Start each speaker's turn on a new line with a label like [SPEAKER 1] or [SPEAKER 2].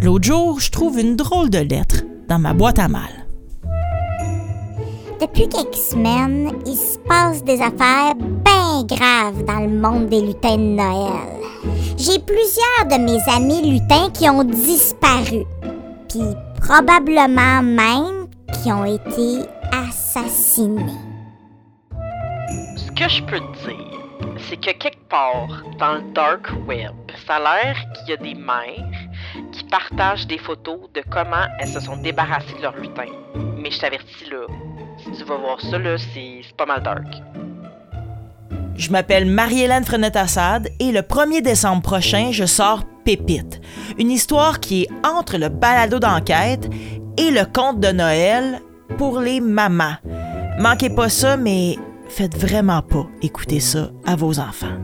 [SPEAKER 1] L'autre jour, je trouve une drôle de lettre dans ma boîte à mal.
[SPEAKER 2] Depuis quelques semaines, il se passe des affaires bien graves dans le monde des lutins de Noël. J'ai plusieurs de mes amis lutins qui ont disparu, puis probablement même qui ont été assassinés.
[SPEAKER 3] Ce que je peux te dire, c'est que quelque part dans le dark web, ça a l'air qu'il y a des mères partagent des photos de comment elles se sont débarrassées de leur lutin. Mais je t'avertis là, si tu vas voir ça là, c'est pas mal dark.
[SPEAKER 1] Je m'appelle Marie-Hélène Frenette-Assad et le 1er décembre prochain, je sors Pépite, une histoire qui est entre le balado d'enquête et le conte de Noël pour les mamans. Manquez pas ça, mais faites vraiment pas écouter ça à vos enfants.